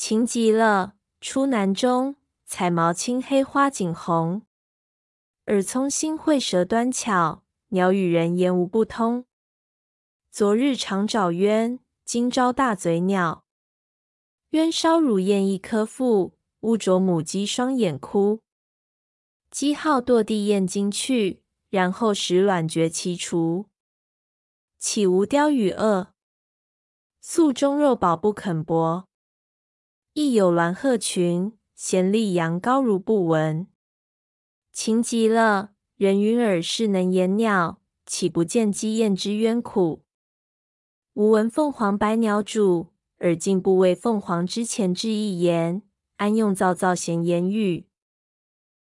情极了，出南中，彩毛青黑花锦红。耳聪心慧舌端巧，鸟语人言无不通。昨日常爪鸢，今朝大嘴鸟。鸢烧乳燕一颗腹，乌啄母鸡双眼哭。鸡号堕地燕惊去，然后使卵绝其雏。岂无雕与鳄？宿中肉饱不肯薄。亦有鸾鹤群，衔立羊羔如不闻。情极了，人云耳是能言鸟，岂不见鸡燕之冤苦？吾闻凤凰百鸟主，尔竟不为凤凰之前之一言，安用造造闲言语？